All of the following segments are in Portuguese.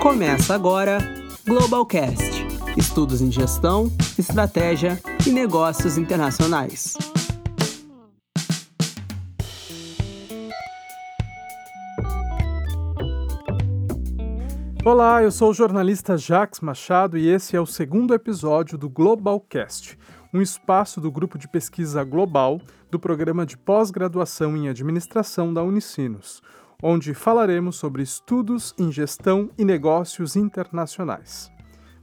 Começa agora Globalcast estudos em gestão, estratégia e negócios internacionais. Olá, eu sou o jornalista Jax Machado e esse é o segundo episódio do Globalcast, um espaço do grupo de pesquisa global do programa de pós-graduação em administração da Unicinos, onde falaremos sobre estudos em gestão e negócios internacionais.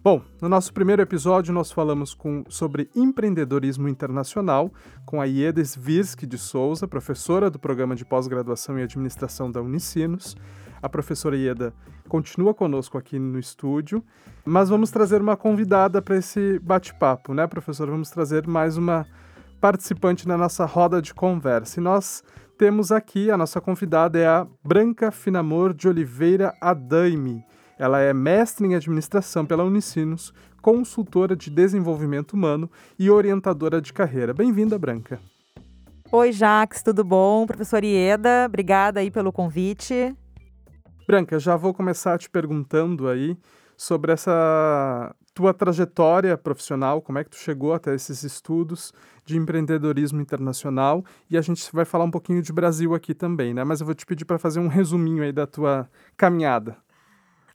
Bom, no nosso primeiro episódio nós falamos com, sobre empreendedorismo internacional com a Ieda Svirsky de Souza, professora do programa de pós-graduação em administração da Unicinos. A professora Ieda continua conosco aqui no estúdio, mas vamos trazer uma convidada para esse bate-papo, né, professora? Vamos trazer mais uma participante na nossa roda de conversa. E nós temos aqui, a nossa convidada é a Branca Finamor de Oliveira Adaime. Ela é mestre em administração pela Unicinos, consultora de desenvolvimento humano e orientadora de carreira. Bem-vinda, Branca. Oi, Jax, tudo bom? Professor Ieda, obrigada aí pelo convite. Branca, já vou começar te perguntando aí sobre essa tua trajetória profissional, como é que tu chegou até esses estudos de empreendedorismo internacional e a gente vai falar um pouquinho de Brasil aqui também, né? Mas eu vou te pedir para fazer um resuminho aí da tua caminhada.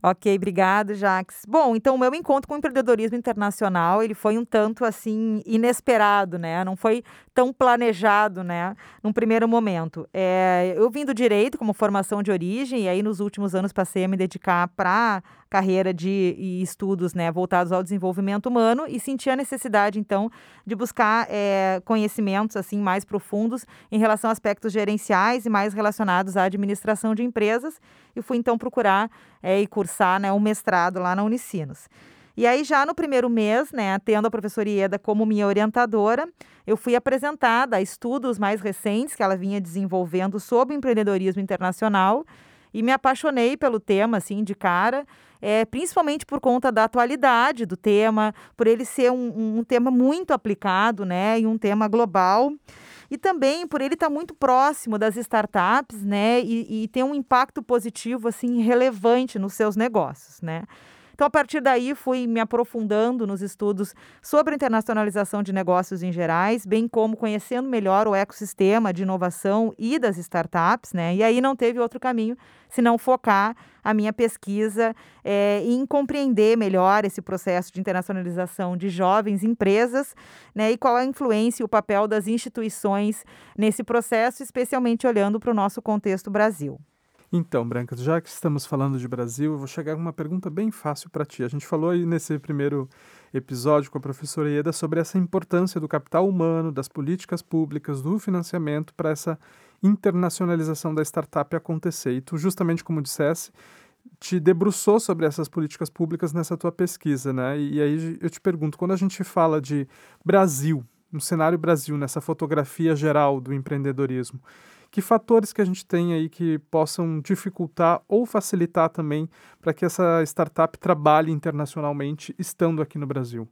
Ok, obrigado, Jax. Bom, então o meu encontro com o empreendedorismo internacional, ele foi um tanto assim inesperado, né? Não foi tão planejado, né? Num primeiro momento. É, eu vim do direito como formação de origem e aí nos últimos anos passei a me dedicar para carreira de e estudos né, voltados ao desenvolvimento humano e senti a necessidade, então, de buscar é, conhecimentos assim mais profundos em relação a aspectos gerenciais e mais relacionados à administração de empresas e fui, então, procurar é, e cursar né, um mestrado lá na Unicinos. E aí, já no primeiro mês, né, tendo a professora Ieda como minha orientadora, eu fui apresentada a estudos mais recentes que ela vinha desenvolvendo sobre empreendedorismo internacional e me apaixonei pelo tema, assim, de cara é, principalmente por conta da atualidade do tema, por ele ser um, um tema muito aplicado, né, e um tema global e também por ele estar tá muito próximo das startups, né, e, e ter um impacto positivo assim relevante nos seus negócios, né. Então, a partir daí, fui me aprofundando nos estudos sobre internacionalização de negócios em gerais, bem como conhecendo melhor o ecossistema de inovação e das startups, né? E aí não teve outro caminho senão focar a minha pesquisa é, em compreender melhor esse processo de internacionalização de jovens empresas, né? E qual a influência e o papel das instituições nesse processo, especialmente olhando para o nosso contexto Brasil. Então, Branca, já que estamos falando de Brasil, eu vou chegar com uma pergunta bem fácil para ti. A gente falou aí nesse primeiro episódio com a professora Ieda sobre essa importância do capital humano, das políticas públicas, do financiamento para essa internacionalização da startup acontecer. E tu, justamente como dissesse, te debruçou sobre essas políticas públicas nessa tua pesquisa, né? E, e aí eu te pergunto, quando a gente fala de Brasil, no cenário Brasil, nessa fotografia geral do empreendedorismo, que fatores que a gente tem aí que possam dificultar ou facilitar também para que essa startup trabalhe internacionalmente estando aqui no Brasil?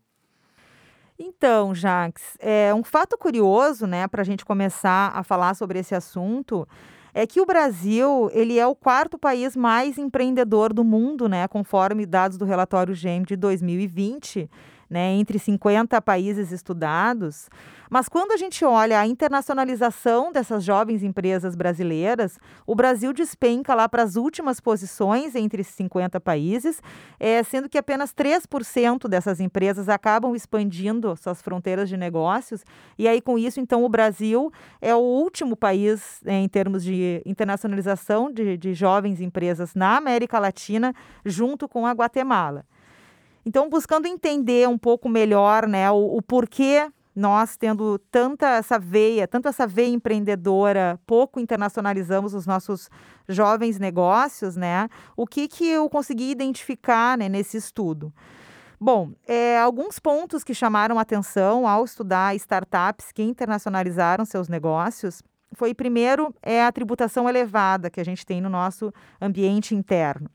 Então, Jax, é um fato curioso, né, para a gente começar a falar sobre esse assunto, é que o Brasil ele é o quarto país mais empreendedor do mundo, né, conforme dados do relatório GEM de 2020 né, entre 50 países estudados. Mas quando a gente olha a internacionalização dessas jovens empresas brasileiras, o Brasil despenca lá para as últimas posições entre esses 50 países, é, sendo que apenas 3% dessas empresas acabam expandindo suas fronteiras de negócios. E aí, com isso, então, o Brasil é o último país é, em termos de internacionalização de, de jovens empresas na América Latina, junto com a Guatemala. Então, buscando entender um pouco melhor né, o, o porquê nós tendo tanta essa veia, tanto essa veia empreendedora, pouco internacionalizamos os nossos jovens negócios, né? O que que eu consegui identificar né, nesse estudo? Bom, é, alguns pontos que chamaram atenção ao estudar startups que internacionalizaram seus negócios foi, primeiro, é a tributação elevada que a gente tem no nosso ambiente interno.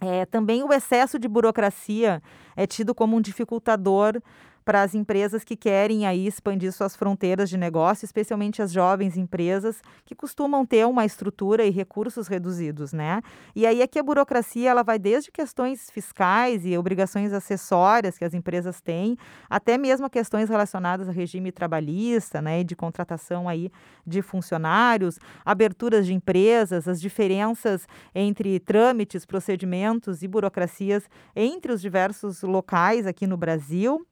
É, também o excesso de burocracia é tido como um dificultador para as empresas que querem aí expandir suas fronteiras de negócio, especialmente as jovens empresas que costumam ter uma estrutura e recursos reduzidos, né? E aí aqui a burocracia ela vai desde questões fiscais e obrigações acessórias que as empresas têm, até mesmo questões relacionadas ao regime trabalhista, né, e de contratação aí de funcionários, aberturas de empresas, as diferenças entre trâmites, procedimentos e burocracias entre os diversos locais aqui no Brasil.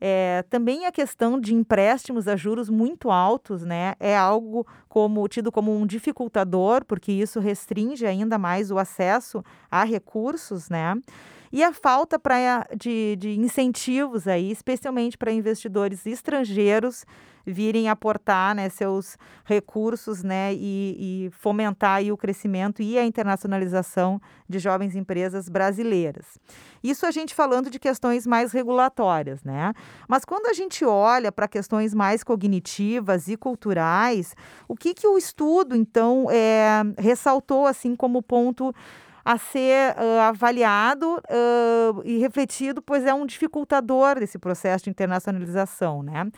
É, também a questão de empréstimos a juros muito altos, né, é algo como tido como um dificultador, porque isso restringe ainda mais o acesso a recursos, né? E a falta pra, de, de incentivos aí, especialmente para investidores estrangeiros virem aportar né, seus recursos né, e, e fomentar aí o crescimento e a internacionalização de jovens empresas brasileiras. Isso a gente falando de questões mais regulatórias, né? Mas quando a gente olha para questões mais cognitivas e culturais, o que, que o estudo, então, é, ressaltou assim como ponto a ser uh, avaliado uh, e refletido, pois é um dificultador desse processo de internacionalização, né?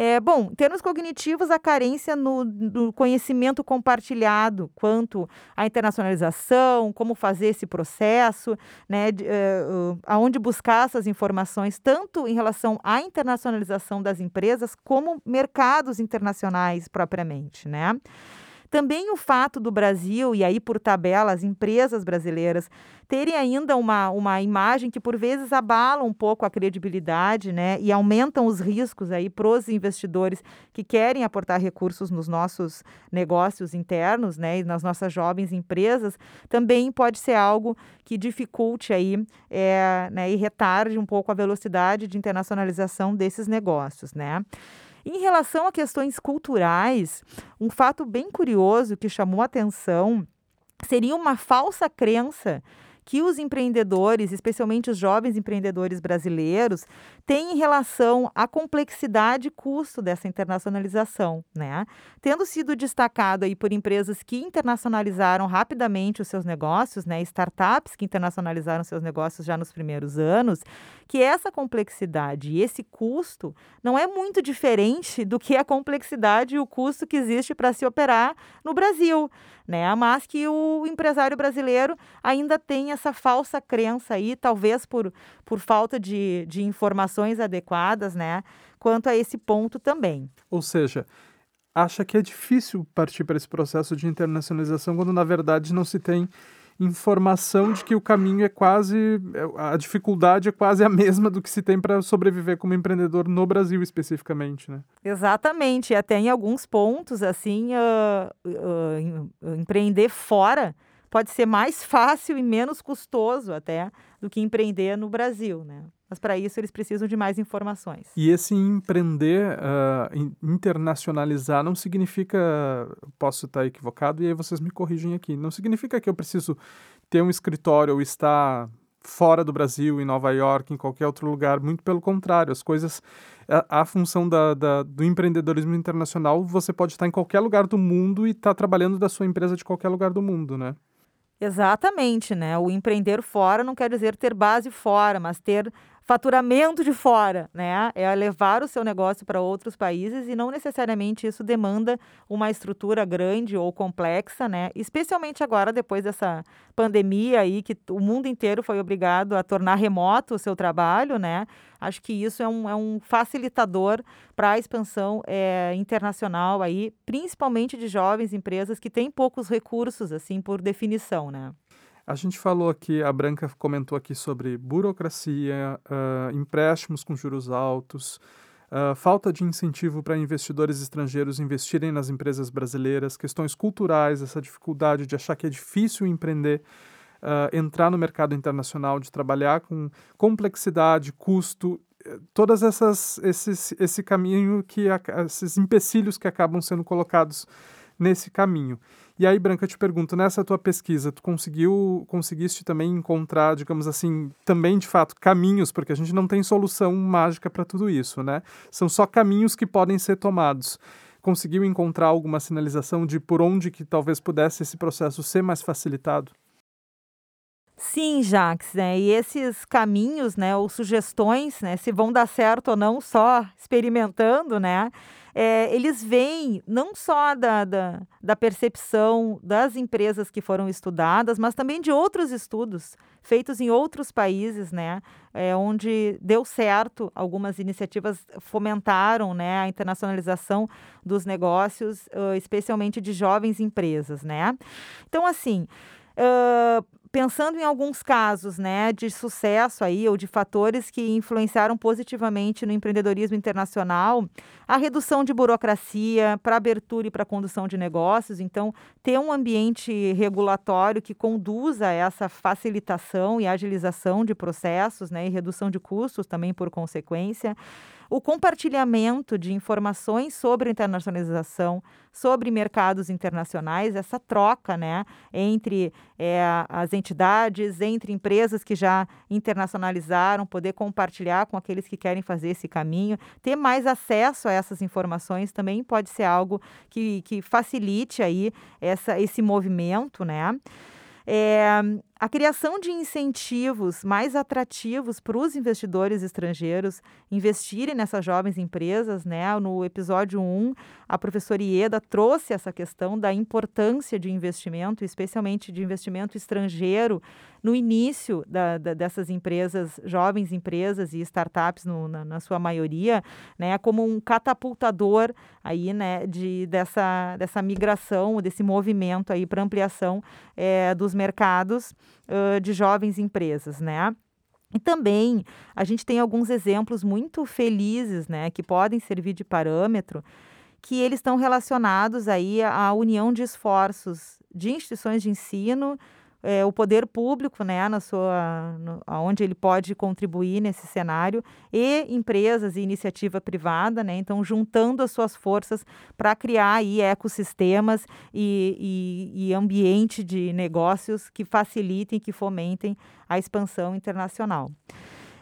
É, bom, em termos cognitivos, a carência no, conhecimento compartilhado quanto à internacionalização, como fazer esse processo, né, de, uh, aonde buscar essas informações, tanto em relação à internacionalização das empresas, como mercados internacionais propriamente, né? Também o fato do Brasil, e aí por tabela, as empresas brasileiras terem ainda uma, uma imagem que por vezes abala um pouco a credibilidade, né? E aumentam os riscos aí para os investidores que querem aportar recursos nos nossos negócios internos, né? E nas nossas jovens empresas, também pode ser algo que dificulte aí é, né, e retarde um pouco a velocidade de internacionalização desses negócios, né? Em relação a questões culturais, um fato bem curioso que chamou atenção seria uma falsa crença que os empreendedores, especialmente os jovens empreendedores brasileiros, têm em relação à complexidade e custo dessa internacionalização, né? Tendo sido destacado aí por empresas que internacionalizaram rapidamente os seus negócios, né, startups que internacionalizaram seus negócios já nos primeiros anos, que essa complexidade e esse custo não é muito diferente do que a complexidade e o custo que existe para se operar no Brasil, né? Mas que o empresário brasileiro ainda tem essa falsa crença aí, talvez por, por falta de, de informações adequadas, né? Quanto a esse ponto também. Ou seja, acha que é difícil partir para esse processo de internacionalização quando na verdade não se tem informação de que o caminho é quase é, a dificuldade é quase a mesma do que se tem para sobreviver como empreendedor no Brasil especificamente, né? Exatamente, até em alguns pontos assim uh, uh, empreender fora pode ser mais fácil e menos custoso até do que empreender no Brasil, né? Mas para isso eles precisam de mais informações. E esse empreender, uh, internacionalizar, não significa, posso estar equivocado, e aí vocês me corrigem aqui, não significa que eu preciso ter um escritório ou estar fora do Brasil, em Nova York, em qualquer outro lugar. Muito pelo contrário, as coisas, a, a função da, da, do empreendedorismo internacional, você pode estar em qualquer lugar do mundo e estar trabalhando da sua empresa de qualquer lugar do mundo, né? Exatamente, né? O empreender fora não quer dizer ter base fora, mas ter faturamento de fora, né? É levar o seu negócio para outros países e não necessariamente isso demanda uma estrutura grande ou complexa, né? Especialmente agora depois dessa pandemia aí que o mundo inteiro foi obrigado a tornar remoto o seu trabalho, né? Acho que isso é um, é um facilitador para a expansão é, internacional aí, principalmente de jovens empresas que têm poucos recursos, assim, por definição, né? A gente falou aqui, a Branca comentou aqui sobre burocracia, uh, empréstimos com juros altos, uh, falta de incentivo para investidores estrangeiros investirem nas empresas brasileiras, questões culturais, essa dificuldade de achar que é difícil empreender, uh, entrar no mercado internacional, de trabalhar com complexidade, custo, eh, todas essas esses esse caminho que esses empecilhos que acabam sendo colocados nesse caminho. E aí, Branca, eu te pergunto, nessa tua pesquisa, tu conseguiu, conseguiste também encontrar, digamos assim, também de fato caminhos, porque a gente não tem solução mágica para tudo isso, né? São só caminhos que podem ser tomados. Conseguiu encontrar alguma sinalização de por onde que talvez pudesse esse processo ser mais facilitado? Sim, Jax, né? E esses caminhos, né, ou sugestões, né, se vão dar certo ou não, só experimentando, né? É, eles vêm não só da, da, da percepção das empresas que foram estudadas, mas também de outros estudos feitos em outros países, né, é, onde deu certo, algumas iniciativas fomentaram, né, a internacionalização dos negócios, especialmente de jovens empresas, né. Então, assim, pensando em alguns casos, né, de sucesso aí ou de fatores que influenciaram positivamente no empreendedorismo internacional, a redução de burocracia para abertura e para condução de negócios, então ter um ambiente regulatório que conduza a essa facilitação e agilização de processos, né, e redução de custos também por consequência o compartilhamento de informações sobre internacionalização, sobre mercados internacionais, essa troca né, entre é, as entidades, entre empresas que já internacionalizaram, poder compartilhar com aqueles que querem fazer esse caminho, ter mais acesso a essas informações também pode ser algo que, que facilite aí essa, esse movimento, né? É, a criação de incentivos mais atrativos para os investidores estrangeiros investirem nessas jovens empresas, né? No episódio 1, a professora Ieda trouxe essa questão da importância de investimento, especialmente de investimento estrangeiro, no início da, da, dessas empresas, jovens empresas e startups no, na, na, sua maioria, né, como um catapultador aí, né, de, dessa, dessa migração, desse movimento aí para ampliação é, dos mercados uh, de jovens empresas, né? E também a gente tem alguns exemplos muito felizes, né, que podem servir de parâmetro, que eles estão relacionados aí à união de esforços de instituições de ensino, é, o poder público, né, na sua, no, onde ele pode contribuir nesse cenário, e empresas e iniciativa privada, né, então juntando as suas forças para criar aí ecossistemas e, e, e ambiente de negócios que facilitem, que fomentem a expansão internacional.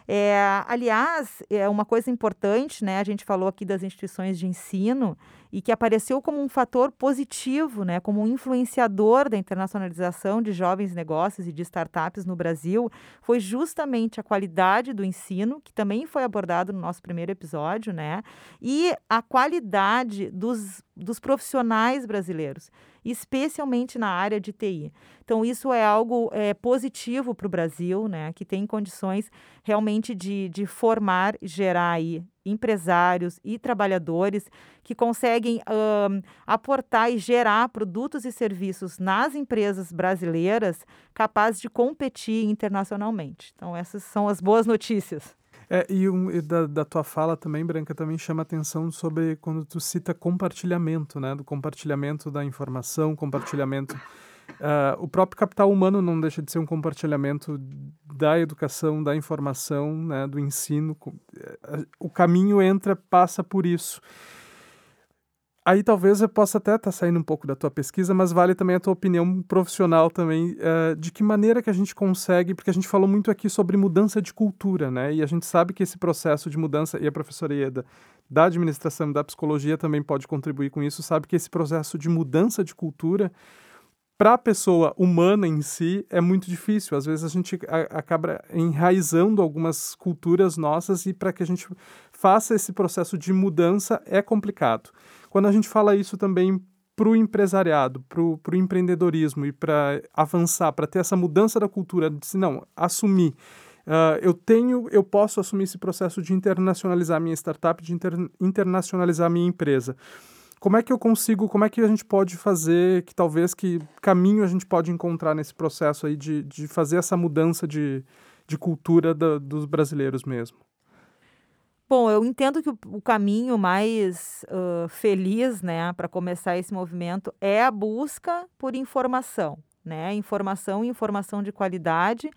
É, aliás, é uma coisa importante, né? A gente falou aqui das instituições de ensino e que apareceu como um fator positivo, né? Como um influenciador da internacionalização de jovens negócios e de startups no Brasil, foi justamente a qualidade do ensino, que também foi abordado no nosso primeiro episódio, né? E a qualidade dos, dos profissionais brasileiros especialmente na área de TI. Então, isso é algo é, positivo para o Brasil, né, que tem condições realmente de, de formar, gerar aí empresários e trabalhadores que conseguem um, aportar e gerar produtos e serviços nas empresas brasileiras capazes de competir internacionalmente. Então, essas são as boas notícias. É, e, um, e da, da, tua fala também, Branca, também chama atenção sobre quando tu cita compartilhamento, né? Do compartilhamento da informação, compartilhamento... Uh, o próprio capital humano não deixa de ser um compartilhamento da educação, da informação, né, do ensino. Eh, o caminho entra, passa por isso. Aí talvez eu possa até estar tá saindo um pouco da tua pesquisa, mas vale também a tua opinião profissional também, uh, de que maneira que a gente consegue, porque a gente falou muito aqui sobre mudança de cultura, né? E a gente sabe que esse processo de mudança, e a professora Ieda, da administração da psicologia também pode contribuir com isso, sabe que esse processo de mudança de cultura para a pessoa humana em si é muito difícil. Às vezes a gente acaba enraizando algumas culturas nossas e para que a gente faça esse processo de mudança é complicado. Quando a gente fala isso também para o empresariado, para o empreendedorismo e para avançar, para ter essa mudança da cultura, de não, assumir. Uh, eu tenho, eu posso assumir esse processo de internacionalizar minha startup, de inter, internacionalizar minha empresa como é que eu consigo, como é que a gente pode fazer, que talvez que caminho a gente pode encontrar nesse processo aí de, de fazer essa mudança de, de cultura da, dos brasileiros mesmo? Bom, eu entendo que o, o caminho mais uh, feliz, né, para começar esse movimento é a busca por informação, né, informação e informação de qualidade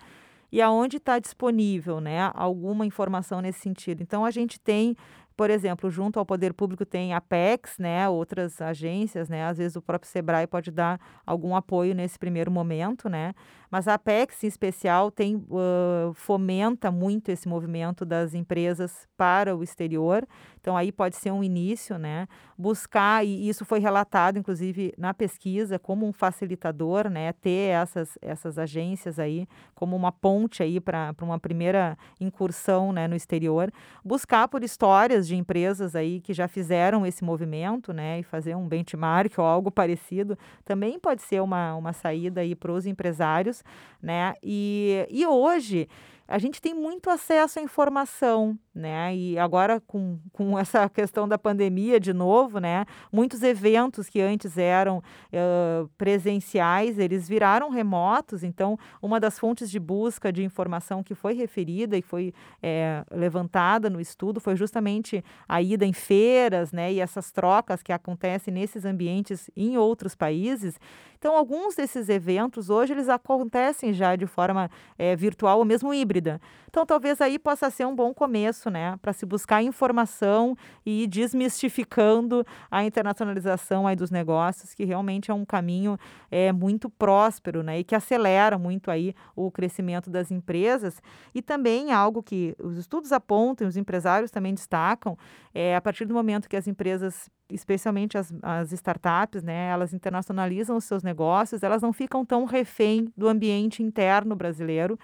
e aonde está disponível, né, alguma informação nesse sentido. Então a gente tem por exemplo, junto ao poder público tem a Apex, né, outras agências, né, às vezes o próprio Sebrae pode dar algum apoio nesse primeiro momento, né, mas a Apex em especial tem uh, fomenta muito esse movimento das empresas para o exterior. Então aí pode ser um início, né? Buscar e isso foi relatado inclusive na pesquisa como um facilitador, né? Ter essas essas agências aí como uma ponte aí para uma primeira incursão, né, no exterior, buscar por histórias de empresas aí que já fizeram esse movimento, né, e fazer um benchmark ou algo parecido, também pode ser uma, uma saída aí para os empresários, né? E, e hoje a gente tem muito acesso à informação, né? E agora com, com essa questão da pandemia de novo, né? Muitos eventos que antes eram uh, presenciais, eles viraram remotos. Então, uma das fontes de busca de informação que foi referida e foi é, levantada no estudo foi justamente a ida em feiras, né? E essas trocas que acontecem nesses ambientes em outros países. Então, alguns desses eventos hoje eles acontecem já de forma é, virtual ou mesmo híbrida. Então, talvez aí possa ser um bom começo, né, para se buscar informação e ir desmistificando a internacionalização aí dos negócios, que realmente é um caminho é, muito próspero, né, e que acelera muito aí o crescimento das empresas. E também algo que os estudos apontam, os empresários também destacam, é a partir do momento que as empresas especialmente as, as startups, né, elas internacionalizam os seus negócios, elas não ficam tão refém do ambiente interno brasileiro,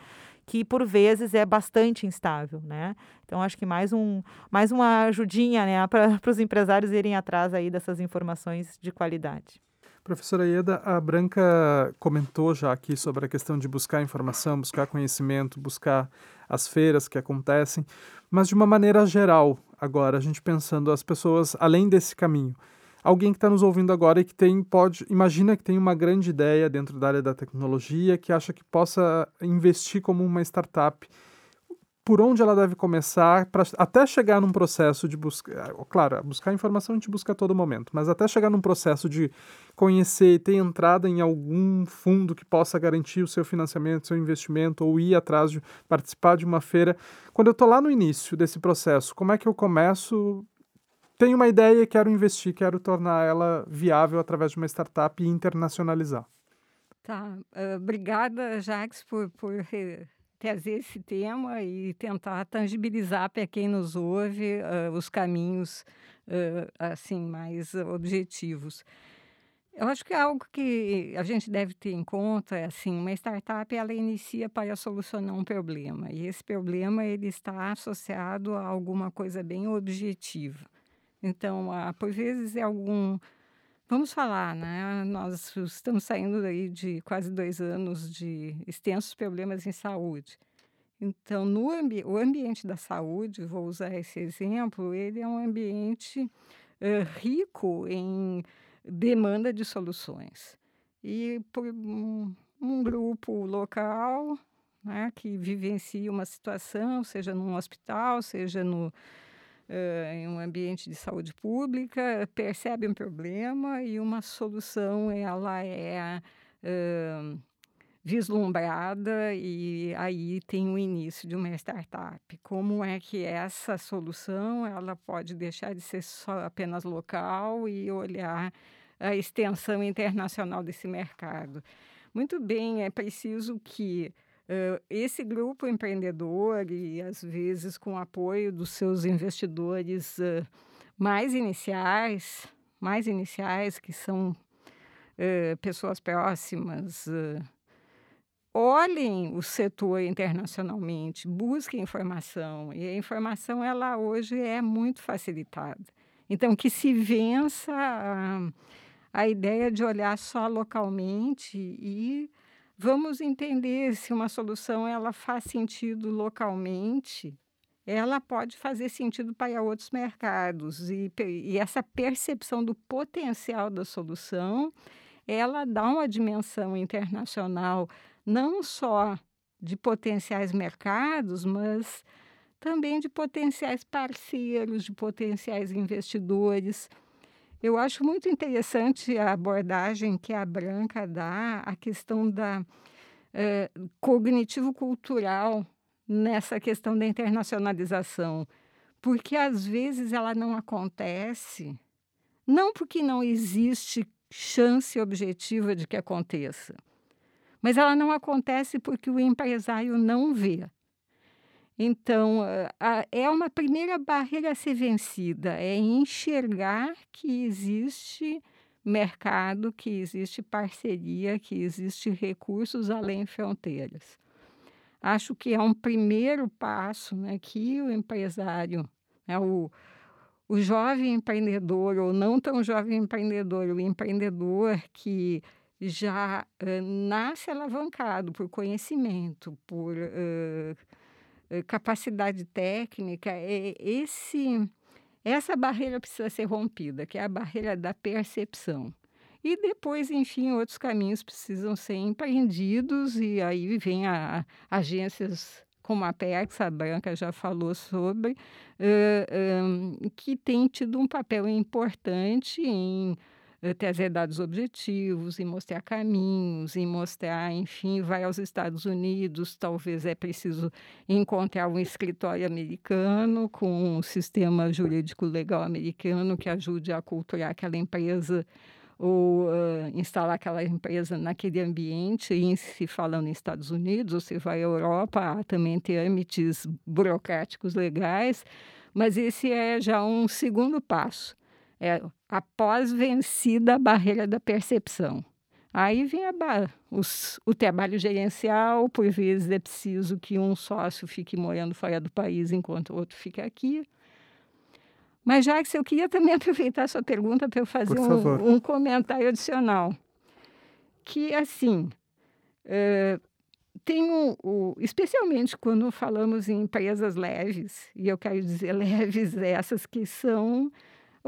que por vezes é bastante instável, né? Então acho que mais um mais uma ajudinha, né, para os empresários irem atrás aí dessas informações de qualidade. Professora Ieda, a Branca comentou já aqui sobre a questão de buscar informação, buscar conhecimento, buscar as feiras que acontecem, mas de uma maneira geral, agora, a gente pensando as pessoas além desse caminho. Alguém que está nos ouvindo agora e que tem, pode, imagina que tem uma grande ideia dentro da área da tecnologia, que acha que possa investir como uma startup por onde ela deve começar pra, até chegar num processo de buscar. Claro, buscar informação a gente busca a todo momento, mas até chegar num processo de conhecer e ter entrada em algum fundo que possa garantir o seu financiamento, seu investimento, ou ir atrás de participar de uma feira. Quando eu estou lá no início desse processo, como é que eu começo? Tenho uma ideia e quero investir, quero tornar ela viável através de uma startup e internacionalizar. Tá, uh, obrigada, Jacques, por, por trazer esse tema e tentar tangibilizar para quem nos ouve uh, os caminhos uh, assim mais objetivos. Eu acho que é algo que a gente deve ter em conta é assim, uma startup ela inicia para solucionar um problema e esse problema ele está associado a alguma coisa bem objetiva. Então, uh, por vezes é algum Vamos falar, né? Nós estamos saindo aí de quase dois anos de extensos problemas em saúde. Então, no ambi o ambiente da saúde, vou usar esse exemplo, ele é um ambiente uh, rico em demanda de soluções. E por um, um grupo local né, que vivencia uma situação, seja num hospital, seja no, uh, em um ambiente de saúde pública, percebe um problema e uma solução ela é uh, vislumbrada e aí tem o início de uma startup. Como é que essa solução ela pode deixar de ser só apenas local e olhar a extensão internacional desse mercado? Muito bem, é preciso que esse grupo empreendedor, e às vezes com o apoio dos seus investidores mais iniciais, mais iniciais, que são pessoas próximas, olhem o setor internacionalmente, busquem informação. E a informação, ela hoje é muito facilitada. Então, que se vença a, a ideia de olhar só localmente e Vamos entender se uma solução ela faz sentido localmente, ela pode fazer sentido para outros mercados e, e essa percepção do potencial da solução, ela dá uma dimensão internacional não só de potenciais mercados, mas também de potenciais parceiros, de potenciais investidores. Eu acho muito interessante a abordagem que a Branca dá, a questão da eh, cognitivo-cultural nessa questão da internacionalização, porque às vezes ela não acontece, não porque não existe chance objetiva de que aconteça, mas ela não acontece porque o empresário não vê. Então, é uma primeira barreira a ser vencida, é enxergar que existe mercado, que existe parceria, que existe recursos além fronteiras. Acho que é um primeiro passo né, que o empresário, né, o, o jovem empreendedor ou não tão jovem empreendedor, o empreendedor que já uh, nasce alavancado por conhecimento, por uh, capacidade técnica, é esse essa barreira precisa ser rompida, que é a barreira da percepção. E depois, enfim, outros caminhos precisam ser empreendidos, e aí vem a, a agências como a PEX, a Branca já falou sobre, uh, um, que tem tido um papel importante em trazer dados objetivos, em mostrar caminhos, em mostrar, enfim, vai aos Estados Unidos, talvez é preciso encontrar um escritório americano com um sistema jurídico legal americano que ajude a culturar aquela empresa ou uh, instalar aquela empresa naquele ambiente, e se falando em Estados Unidos, ou se vai à Europa, há também trâmites burocráticos legais, mas esse é já um segundo passo. É após vencida a barreira da percepção. Aí vem a, os, o trabalho gerencial, por vezes é preciso que um sócio fique morando fora do país enquanto o outro fica aqui. Mas, Jacques, eu queria também aproveitar a sua pergunta para eu fazer um, um, comentário adicional. Que, assim, uh, tem um, um, especialmente quando falamos em empresas leves, e eu quero dizer leves essas que são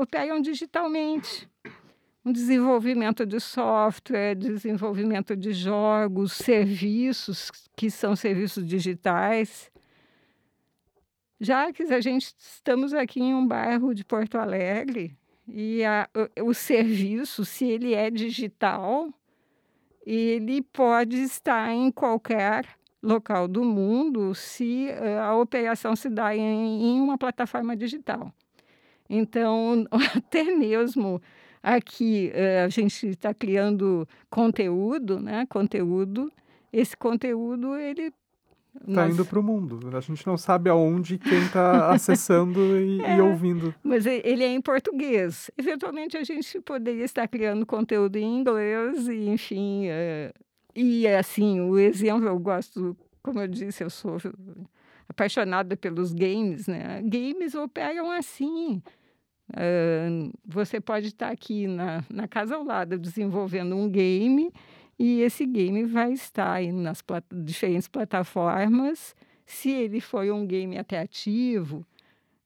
operam digitalmente. Um desenvolvimento de software, desenvolvimento de jogos, serviços que são serviços digitais já que a gente estamos aqui em um bairro de Porto Alegre e a, o, o serviço, se ele é digital, ele pode estar em qualquer local do mundo se uh, a operação se dá em, em uma plataforma digital. Então, até mesmo aqui uh, a gente está criando conteúdo, né? Conteúdo. Esse conteúdo ele Está indo para o mundo. A gente não sabe aonde quem está acessando e, é, e, ouvindo. Mas ele é em português. Eventualmente a gente poderia estar criando conteúdo em inglês, e, enfim. É, e assim, o exemplo eu gosto, como eu disse, eu sou apaixonada pelos games, né? Games operam assim. Uh, você pode estar aqui na, na casa ao lado desenvolvendo um game e esse game vai estar aí nas plat diferentes plataformas. Se ele for um game atrativo,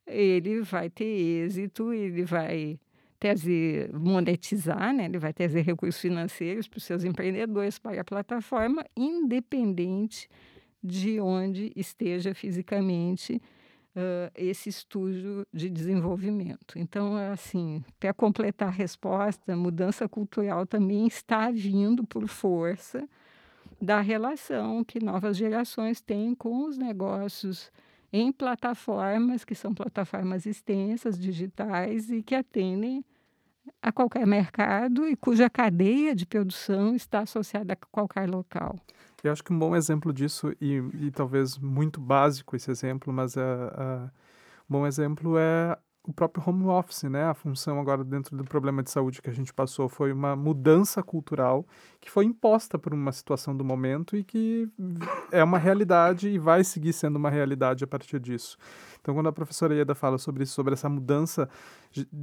ele vai ter êxito, ele vai trazer, monetizar, né? ele vai trazer recursos financeiros para os seus empreendedores, para a plataforma, independente de onde esteja fisicamente uh, esse estúdio de desenvolvimento. Então, assim, para completar a resposta, mudança cultural também está vindo por força da relação que novas gerações têm com os negócios em plataformas que são plataformas extensas, digitais e que atendem a qualquer mercado e cuja cadeia de produção está associada a qualquer local. Eu acho que um bom exemplo disso, e, e talvez muito básico esse exemplo, mas uh, uh, um bom exemplo é o próprio home office, né? A função agora dentro do problema de saúde que a gente passou foi uma mudança cultural que foi imposta por uma situação do momento e que é uma realidade e vai seguir sendo uma realidade a partir disso. Então, quando a professora Ieda fala sobre isso, sobre essa mudança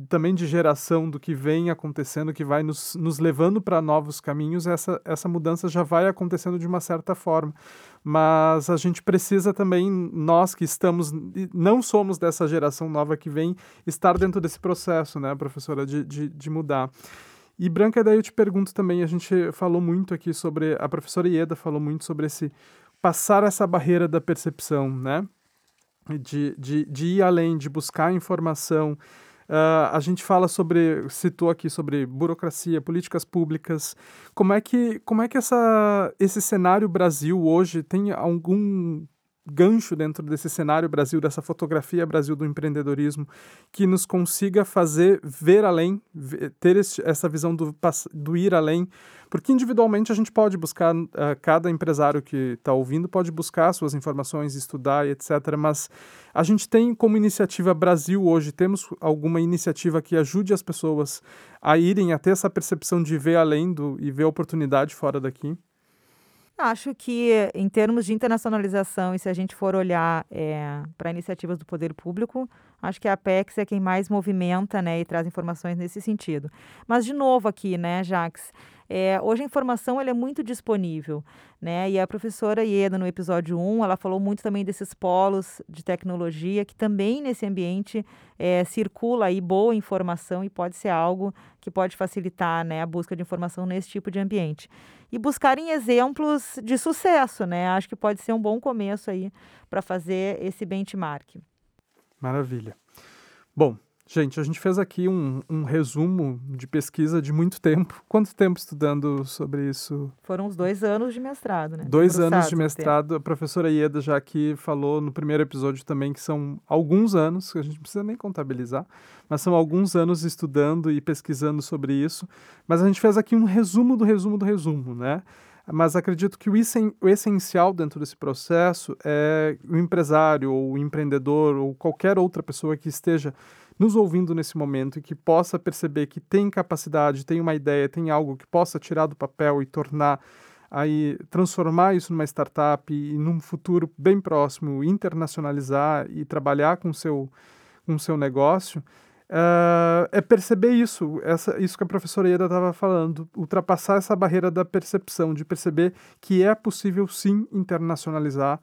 também de geração do que vem acontecendo, que vai nos, nos levando para novos caminhos, essa, essa mudança já vai acontecendo de uma certa forma. Mas a gente precisa também, nós que estamos, não somos dessa geração nova que vem, estar dentro desse processo, né, professora, de, de, de mudar. E Branca, daí eu te pergunto também, a gente falou muito aqui sobre, a professora Ieda falou muito sobre esse passar essa barreira da percepção, né? de, de, de ir além, de buscar informação. Uh, a gente fala sobre, citou aqui sobre burocracia, políticas públicas. Como é que, como é que essa, esse cenário Brasil hoje tem algum gancho dentro desse cenário Brasil, dessa fotografia Brasil do empreendedorismo, que nos consiga fazer ver além, ter esse, essa visão do, do ir além, porque individualmente a gente pode buscar, uh, cada empresário que está ouvindo pode buscar suas informações, estudar e etc. Mas a gente tem como iniciativa Brasil hoje, temos alguma iniciativa que ajude as pessoas a irem a ter essa percepção de ver além do, e ver oportunidade fora daqui? Acho que, em termos de internacionalização, e se a gente for olhar é, para iniciativas do poder público, acho que a Apex é quem mais movimenta né, e traz informações nesse sentido. Mas, de novo, aqui, né, Jax, é, hoje a informação ela é muito disponível, né? E a professora Ieda, no episódio 1, ela falou muito também desses polos de tecnologia, que também nesse ambiente é, circula aí boa informação e pode ser algo que pode facilitar né, a busca de informação nesse tipo de ambiente. E buscarem exemplos de sucesso, né? Acho que pode ser um bom começo aí para fazer esse benchmark. Maravilha. Bom, Gente, a gente fez aqui um, um, resumo de pesquisa de muito tempo. Quanto tempo estudando sobre isso? Foram uns dois anos de mestrado, né? Dois anos de mestrado. A professora Ieda já aqui falou no primeiro episódio também que são alguns anos, que a gente não precisa nem contabilizar, mas são alguns anos estudando e pesquisando sobre isso. Mas a gente fez aqui um resumo do resumo do resumo, né? Mas acredito que o, essencial dentro desse processo é o empresário ou o empreendedor ou qualquer outra pessoa que esteja nos ouvindo nesse momento e que possa perceber que tem capacidade, tem uma ideia, tem algo que possa tirar do papel e tornar aí transformar isso numa startup e num futuro bem próximo internacionalizar e trabalhar com seu com seu negócio uh, é perceber isso essa isso que a professora Ieda estava falando ultrapassar essa barreira da percepção de perceber que é possível sim internacionalizar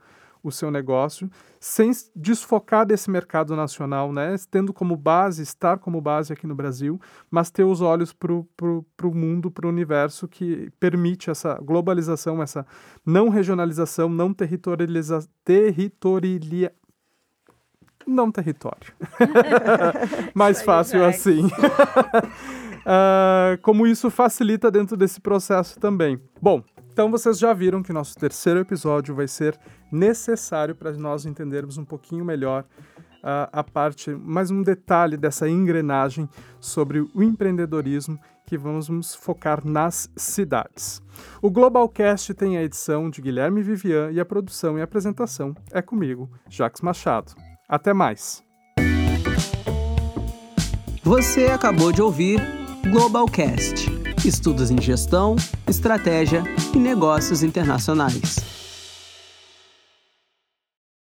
o seu negócio, sem desfocar desse mercado nacional, né? tendo como base, estar como base aqui no Brasil, mas ter os olhos para o mundo, para o universo que permite essa globalização, essa não regionalização, não territorialização, territorialia, não território. Mais fácil assim. uh, como isso facilita dentro desse processo também. Bom, então vocês já viram que nosso terceiro episódio vai ser necessário para nós entendermos um pouquinho melhor uh, a parte, mais um detalhe dessa engrenagem sobre o empreendedorismo que vamos focar nas cidades. O Globalcast tem a edição de Guilherme Vivian e a produção e apresentação é comigo, Jacques Machado. Até mais. Você acabou de ouvir Globalcast estudos em gestão, estratégia e negócios internacionais.